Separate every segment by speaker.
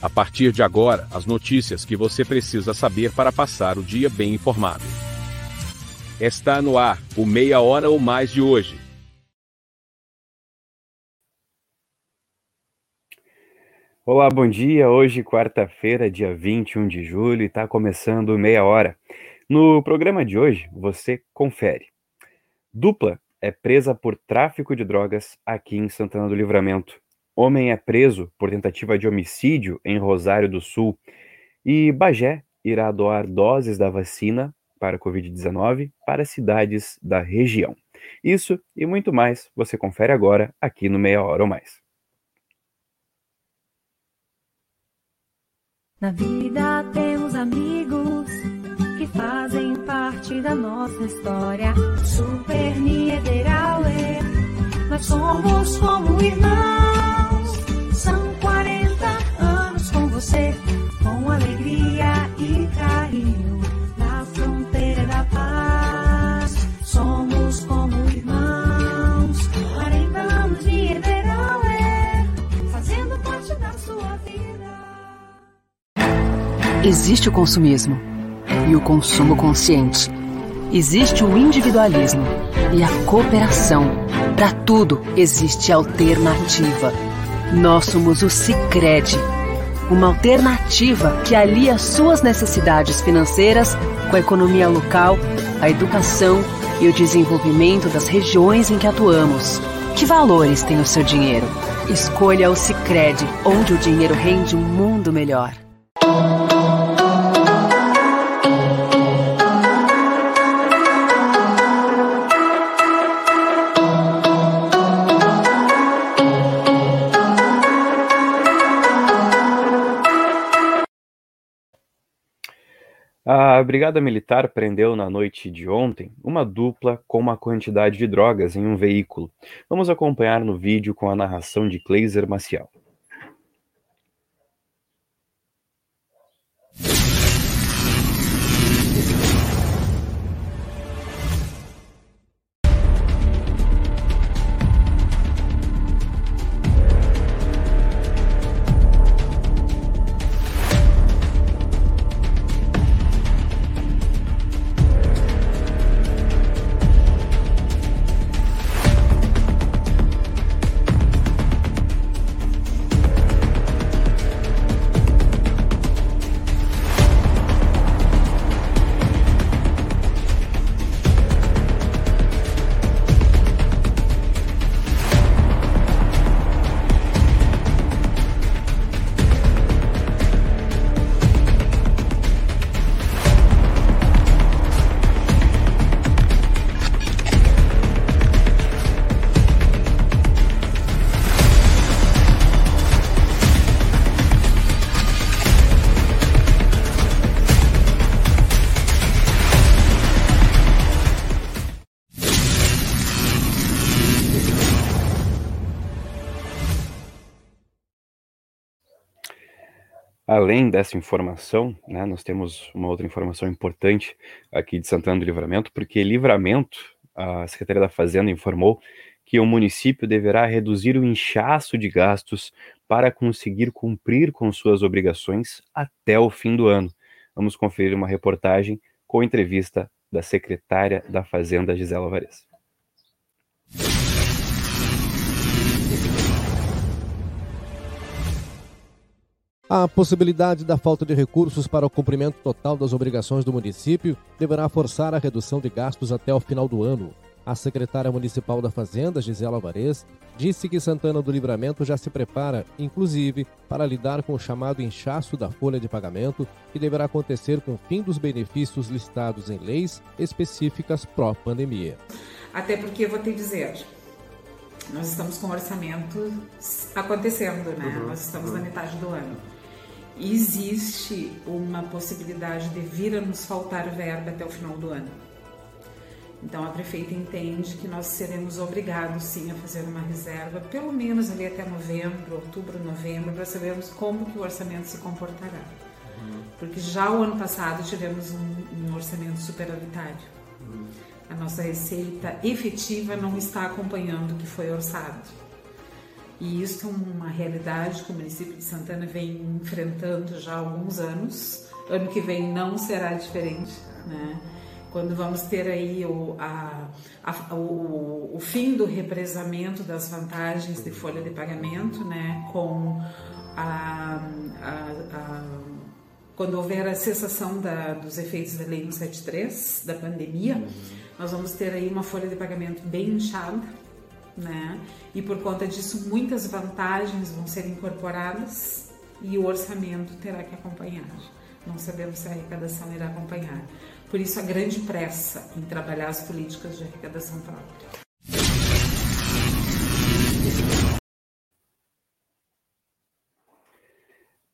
Speaker 1: A partir de agora, as notícias que você precisa saber para passar o dia bem informado. Está no ar, o Meia Hora ou Mais de hoje.
Speaker 2: Olá, bom dia. Hoje, quarta-feira, dia 21 de julho, está começando Meia Hora. No programa de hoje, você confere. Dupla é presa por tráfico de drogas aqui em Santana do Livramento. Homem é preso por tentativa de homicídio em Rosário do Sul. E Bagé irá doar doses da vacina para a Covid-19 para cidades da região. Isso e muito mais você confere agora aqui no Meia Hora ou Mais.
Speaker 3: Na vida temos amigos que fazem parte da nossa história. Super Niederauer, nós somos como irmãos. Você, com alegria e carinho, na fronteira da paz. Somos como irmãos, 40 anos de Ederauer, fazendo parte da sua vida.
Speaker 4: Existe o consumismo e o consumo consciente. Existe o individualismo e a cooperação. Para tudo existe alternativa. Nós somos o Sicredi, uma alternativa que alia suas necessidades financeiras com a economia local, a educação e o desenvolvimento das regiões em que atuamos. Que valores tem o seu dinheiro? Escolha o Sicredi, onde o dinheiro rende um mundo melhor.
Speaker 2: A Brigada Militar prendeu na noite de ontem uma dupla com uma quantidade de drogas em um veículo. Vamos acompanhar no vídeo com a narração de Kleiser Maciel. Além dessa informação, né, nós temos uma outra informação importante aqui de Santana do Livramento, porque Livramento, a Secretaria da Fazenda informou que o município deverá reduzir o inchaço de gastos para conseguir cumprir com suas obrigações até o fim do ano. Vamos conferir uma reportagem com entrevista da secretária da Fazenda, Gisela Alvarez.
Speaker 5: A possibilidade da falta de recursos para o cumprimento total das obrigações do município deverá forçar a redução de gastos até o final do ano. A secretária municipal da Fazenda, Gisela Alvarez, disse que Santana do Livramento já se prepara, inclusive, para lidar com o chamado inchaço da folha de pagamento, que deverá acontecer com o fim dos benefícios listados em leis específicas pró-pandemia.
Speaker 6: Até porque, vou te dizer, nós estamos com o orçamento acontecendo, né? Uhum, nós estamos uhum. na metade do ano existe uma possibilidade de vir a nos faltar verba até o final do ano. Então a prefeita entende que nós seremos obrigados sim a fazer uma reserva, pelo menos ali até novembro, outubro, novembro, para sabermos como que o orçamento se comportará. Uhum. Porque já o ano passado tivemos um, um orçamento superavitário. Uhum. A nossa receita efetiva não está acompanhando o que foi orçado. E isso é uma realidade que o município de Santana vem enfrentando já há alguns anos. Ano que vem não será diferente, né? Quando vamos ter aí o, a, a, o, o fim do represamento das vantagens de folha de pagamento, né? Com a, a quando houver a cessação da, dos efeitos da Lei 173, da pandemia, uhum. nós vamos ter aí uma folha de pagamento bem inchada, né? E por conta disso, muitas vantagens vão ser incorporadas e o orçamento terá que acompanhar. Não sabemos se a arrecadação irá acompanhar. Por isso, a grande pressa em trabalhar as políticas de arrecadação própria.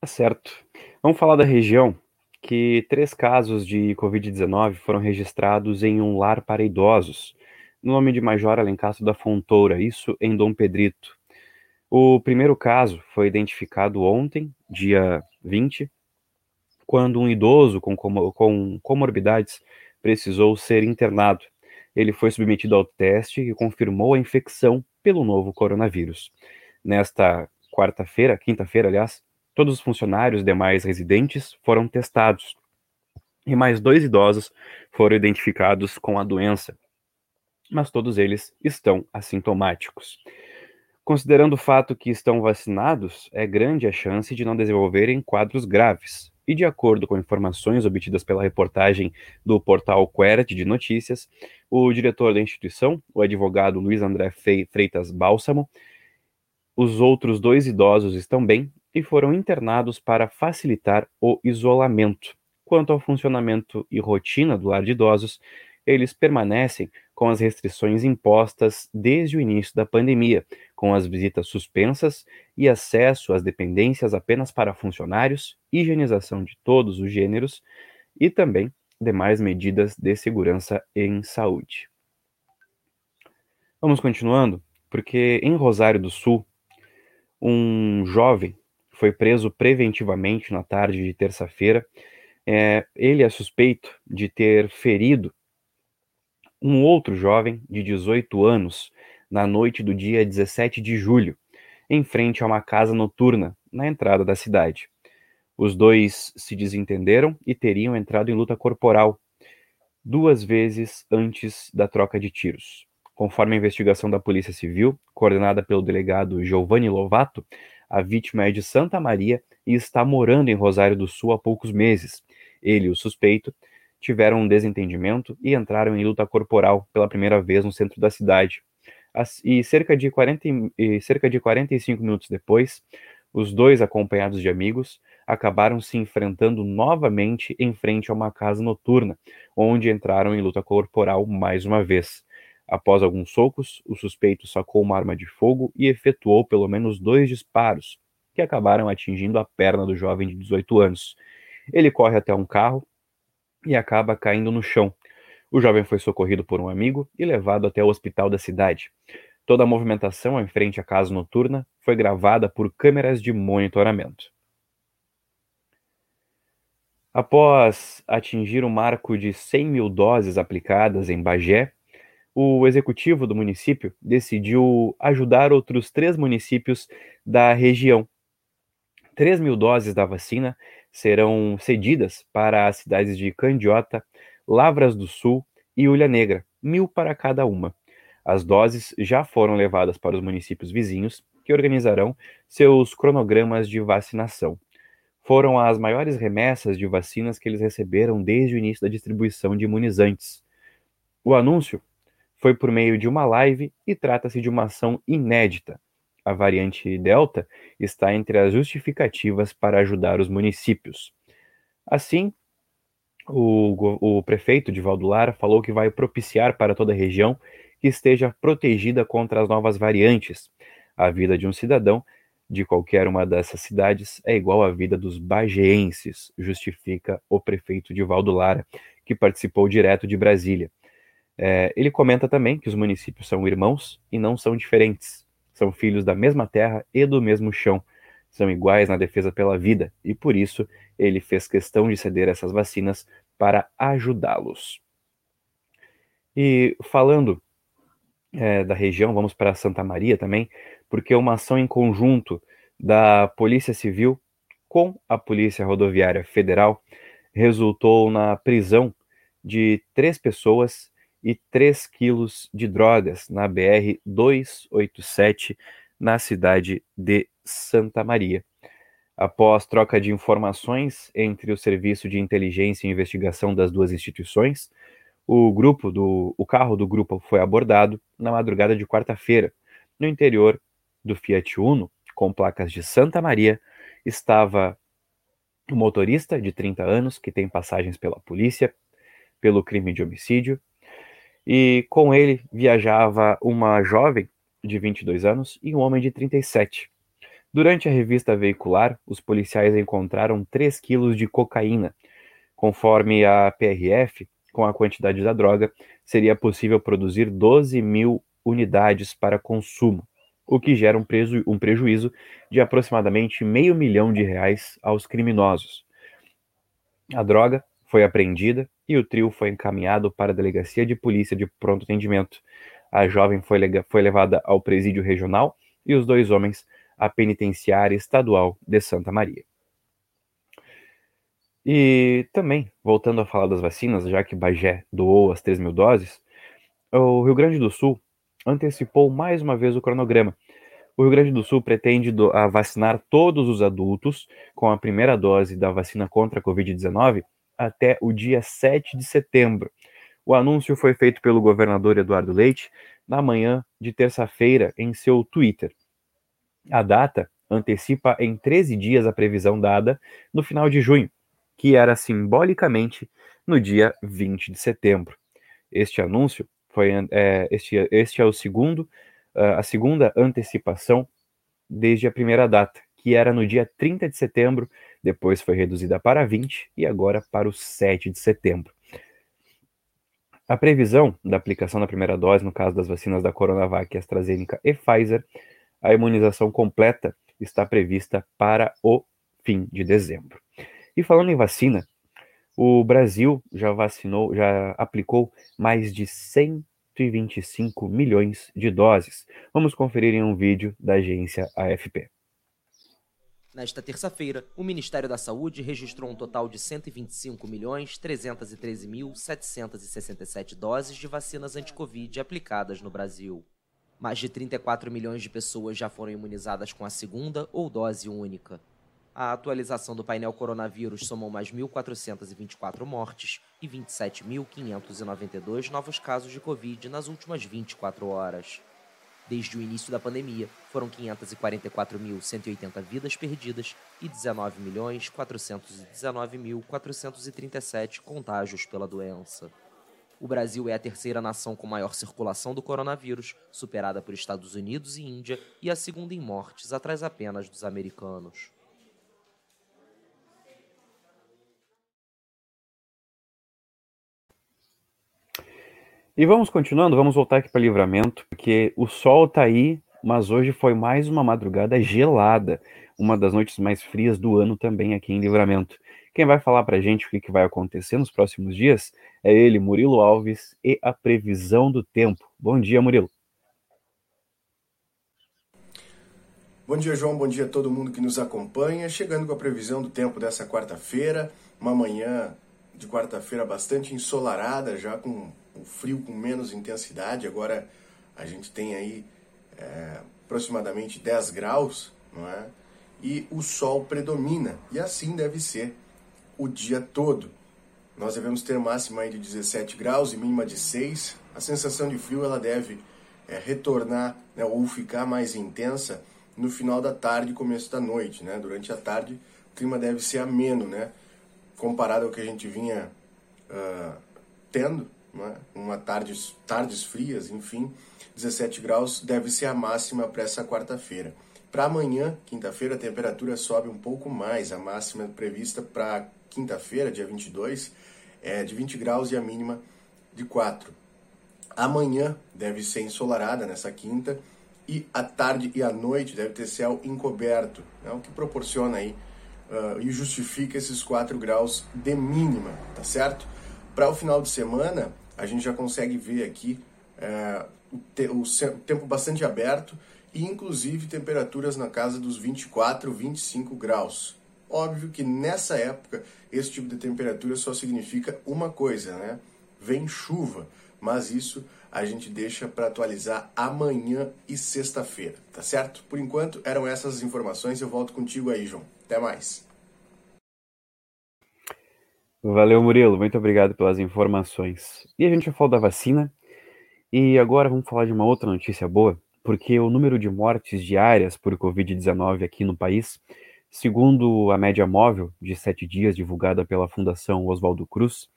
Speaker 2: Tá certo. Vamos falar da região que três casos de Covid-19 foram registrados em um lar para idosos, no nome de Major Alencastro da Fontoura, isso em Dom Pedrito. O primeiro caso foi identificado ontem, dia 20, quando um idoso com, com comorbidades precisou ser internado. Ele foi submetido ao teste e confirmou a infecção pelo novo coronavírus. Nesta quarta-feira, quinta-feira, aliás, todos os funcionários demais residentes foram testados e mais dois idosos foram identificados com a doença, mas todos eles estão assintomáticos. Considerando o fato que estão vacinados, é grande a chance de não desenvolverem quadros graves. E de acordo com informações obtidas pela reportagem do portal Queret de Notícias, o diretor da instituição, o advogado Luiz André Freitas Bálsamo, os outros dois idosos estão bem e foram internados para facilitar o isolamento. Quanto ao funcionamento e rotina do lar de idosos, eles permanecem com as restrições impostas desde o início da pandemia, com as visitas suspensas e acesso às dependências apenas para funcionários, higienização de todos os gêneros e também demais medidas de segurança em saúde. Vamos continuando, porque em Rosário do Sul, um jovem foi preso preventivamente na tarde de terça-feira. É, ele é suspeito de ter ferido um outro jovem de 18 anos na noite do dia 17 de julho, em frente a uma casa noturna na entrada da cidade. Os dois se desentenderam e teriam entrado em luta corporal duas vezes antes da troca de tiros. Conforme a investigação da Polícia Civil, coordenada pelo delegado Giovanni Lovato, a vítima é de Santa Maria e está morando em Rosário do Sul há poucos meses. Ele o suspeito tiveram um desentendimento e entraram em luta corporal pela primeira vez no centro da cidade. E cerca de, 40, e cerca de 45 minutos depois, os dois, acompanhados de amigos, acabaram se enfrentando novamente em frente a uma casa noturna, onde entraram em luta corporal mais uma vez. Após alguns socos, o suspeito sacou uma arma de fogo e efetuou pelo menos dois disparos, que acabaram atingindo a perna do jovem de 18 anos. Ele corre até um carro e acaba caindo no chão. O jovem foi socorrido por um amigo e levado até o hospital da cidade. Toda a movimentação em frente à casa noturna foi gravada por câmeras de monitoramento. Após atingir o marco de 100 mil doses aplicadas em Bagé, o executivo do município decidiu ajudar outros três municípios da região. 3 mil doses da vacina serão cedidas para as cidades de Candiota, Lavras do Sul e Ulha Negra, mil para cada uma. As doses já foram levadas para os municípios vizinhos, que organizarão seus cronogramas de vacinação. Foram as maiores remessas de vacinas que eles receberam desde o início da distribuição de imunizantes. O anúncio foi por meio de uma live e trata-se de uma ação inédita. A variante Delta está entre as justificativas para ajudar os municípios. Assim, o, o prefeito de Valdulara falou que vai propiciar para toda a região que esteja protegida contra as novas variantes. A vida de um cidadão de qualquer uma dessas cidades é igual à vida dos bageenses, justifica o prefeito de Valdulara, que participou direto de Brasília. É, ele comenta também que os municípios são irmãos e não são diferentes. São filhos da mesma terra e do mesmo chão. São iguais na defesa pela vida e por isso ele fez questão de ceder essas vacinas para ajudá-los. E falando é, da região, vamos para Santa Maria também, porque uma ação em conjunto da Polícia Civil com a Polícia Rodoviária Federal resultou na prisão de três pessoas e 3 quilos de drogas na BR 287 na cidade de Santa Maria. Após troca de informações entre o Serviço de Inteligência e Investigação das duas instituições, o grupo do o carro do grupo foi abordado na madrugada de quarta-feira. No interior do Fiat Uno, com placas de Santa Maria, estava o motorista de 30 anos que tem passagens pela polícia pelo crime de homicídio, e com ele viajava uma jovem de 22 anos e um homem de 37. Durante a revista veicular, os policiais encontraram 3 quilos de cocaína. Conforme a PRF, com a quantidade da droga, seria possível produzir 12 mil unidades para consumo, o que gera um, um prejuízo de aproximadamente meio milhão de reais aos criminosos. A droga foi apreendida e o trio foi encaminhado para a delegacia de polícia de pronto atendimento. A jovem foi, foi levada ao presídio regional e os dois homens à penitenciária estadual de Santa Maria. E também, voltando a falar das vacinas, já que Bagé doou as 3 mil doses, o Rio Grande do Sul antecipou mais uma vez o cronograma. O Rio Grande do Sul pretende vacinar todos os adultos com a primeira dose da vacina contra a Covid-19 até o dia 7 de setembro. O anúncio foi feito pelo governador Eduardo Leite na manhã de terça-feira em seu Twitter. A data antecipa em 13 dias a previsão dada no final de junho, que era simbolicamente no dia 20 de setembro. Este anúncio foi é, este, este é o segundo a segunda antecipação desde a primeira data, que era no dia 30 de setembro depois foi reduzida para 20 e agora para o 7 de setembro. A previsão da aplicação da primeira dose, no caso das vacinas da Coronavac, AstraZeneca e Pfizer, a imunização completa está prevista para o fim de dezembro. E falando em vacina, o Brasil já vacinou, já aplicou mais de 125 milhões de doses. Vamos conferir em um vídeo da agência AFP.
Speaker 7: Nesta terça-feira, o Ministério da Saúde registrou um total de 125.313.767 doses de vacinas anti-Covid aplicadas no Brasil. Mais de 34 milhões de pessoas já foram imunizadas com a segunda ou dose única. A atualização do painel coronavírus somou mais 1.424 mortes e 27.592 novos casos de Covid nas últimas 24 horas. Desde o início da pandemia, foram 544.180 vidas perdidas e 19.419.437 contágios pela doença. O Brasil é a terceira nação com maior circulação do coronavírus, superada por Estados Unidos e Índia, e a segunda em mortes, atrás apenas dos americanos.
Speaker 2: E vamos continuando, vamos voltar aqui para Livramento, porque o sol está aí, mas hoje foi mais uma madrugada gelada, uma das noites mais frias do ano também aqui em Livramento. Quem vai falar para a gente o que, que vai acontecer nos próximos dias é ele, Murilo Alves, e a previsão do tempo. Bom dia, Murilo.
Speaker 8: Bom dia, João. Bom dia a todo mundo que nos acompanha. Chegando com a previsão do tempo dessa quarta-feira, uma manhã de quarta-feira bastante ensolarada, já com o frio com menos intensidade. Agora a gente tem aí é, aproximadamente 10 graus, não é? E o sol predomina, e assim deve ser o dia todo. Nós devemos ter máxima de 17 graus e mínima de 6. A sensação de frio ela deve é, retornar né, ou ficar mais intensa no final da tarde e começo da noite. Né? Durante a tarde o clima deve ser ameno, né? comparado ao que a gente vinha uh, tendo né? uma tardes, tardes frias, enfim, 17 graus deve ser a máxima para essa quarta-feira. Para amanhã, quinta-feira, a temperatura sobe um pouco mais, a máxima prevista para quinta-feira, dia 22, é de 20 graus e a mínima de 4. Amanhã deve ser ensolarada nessa quinta e a tarde e a noite deve ter céu encoberto, né? o que proporciona aí uh, e justifica esses 4 graus de mínima, tá certo? Para o final de semana, a gente já consegue ver aqui é, o, te, o, tempo bastante aberto e inclusive temperaturas na casa dos 24, 25 graus. Óbvio que nessa época esse tipo de temperatura só significa uma coisa, né? Vem chuva, mas isso a gente deixa para atualizar amanhã e sexta-feira, tá certo? Por enquanto eram essas as informações, eu volto contigo aí, João. Até mais.
Speaker 2: Valeu, Murilo. Muito obrigado pelas informações. E a gente já falou da vacina. E agora vamos falar de uma outra notícia boa, porque o número de mortes diárias por Covid-19 aqui no país, segundo a média móvel de sete dias divulgada pela Fundação Oswaldo Cruz,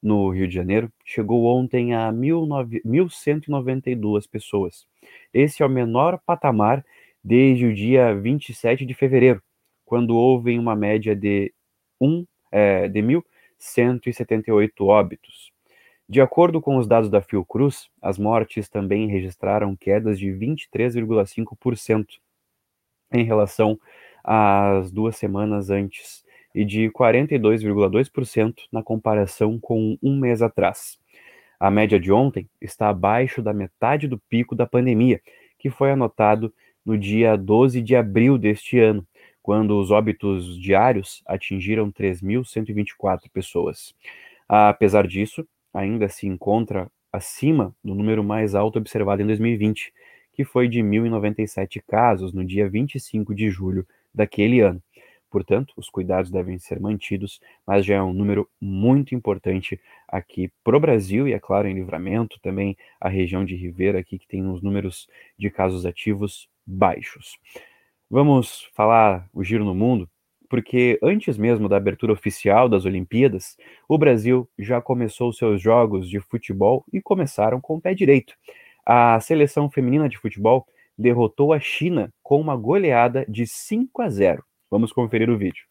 Speaker 2: no Rio de Janeiro, chegou ontem a 1.192 pessoas. Esse é o menor patamar desde o dia 27 de fevereiro, quando houve uma média de, um, é, de 1.178 óbitos. De acordo com os dados da Fiocruz, as mortes também registraram quedas de 23,5% em relação às duas semanas antes e de 42,2% na comparação com um mês atrás. A média de ontem está abaixo da metade do pico da pandemia, que foi anotado no dia 12 de abril deste ano, quando os óbitos diários atingiram 3.124 pessoas. Apesar disso, ainda se encontra acima do número mais alto observado em 2020, que foi de 1.097 casos no dia 25 de julho daquele ano. Portanto, os cuidados devem ser mantidos, mas já é um número muito importante aqui para o Brasil e, é claro, em Livramento, também a região de Ribeira aqui, que tem os números de casos ativos baixos. Vamos falar o giro no mundo porque antes mesmo da abertura oficial das Olimpíadas, o Brasil já começou seus jogos de futebol e começaram com o pé direito. A seleção feminina de futebol derrotou a China com uma goleada de 5 a 0. Vamos conferir o vídeo.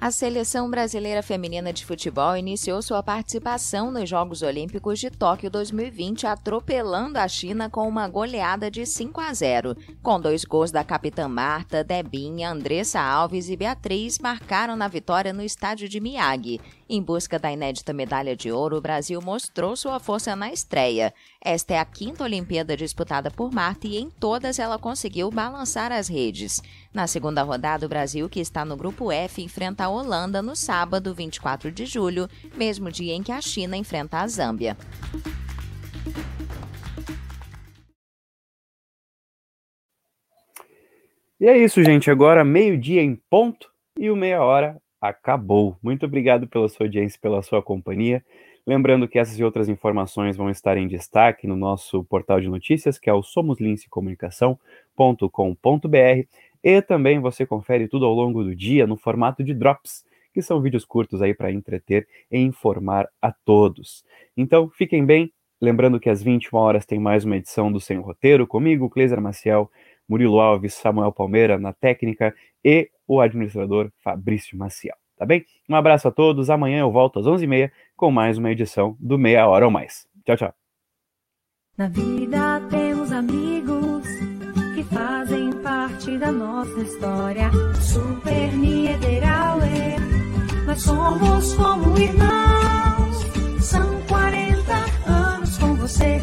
Speaker 9: A seleção brasileira feminina de futebol iniciou sua participação nos Jogos Olímpicos de Tóquio 2020, atropelando a China com uma goleada de 5 a 0. Com dois gols da capitã Marta, Debinha, Andressa Alves e Beatriz marcaram na vitória no estádio de Miyagi. Em busca da inédita medalha de ouro, o Brasil mostrou sua força na estreia. Esta é a quinta Olimpíada disputada por Marta e em todas ela conseguiu balançar as redes. Na segunda rodada, o Brasil, que está no grupo F, enfrenta a Holanda no sábado, 24 de julho, mesmo dia em que a China enfrenta a Zâmbia.
Speaker 2: E é isso, gente. Agora meio-dia em ponto e o meia hora acabou. Muito obrigado pela sua audiência, pela sua companhia. Lembrando que essas e outras informações vão estar em destaque no nosso portal de notícias, que é o somoslincecomunicação.com.br, e também você confere tudo ao longo do dia no formato de drops, que são vídeos curtos aí para entreter e informar a todos. Então, fiquem bem, lembrando que às 21 horas tem mais uma edição do Sem Roteiro comigo, Cleiser Maciel, Murilo Alves, Samuel Palmeira na técnica e o administrador Fabrício Maciel. Tá bem? Um abraço a todos. Amanhã eu volto às 11h30 com mais uma edição do Meia Hora ou Mais. Tchau, tchau.
Speaker 3: Na vida temos amigos que fazem parte da nossa história. Super Niederauer, nós somos como irmãos. São 40 anos com você,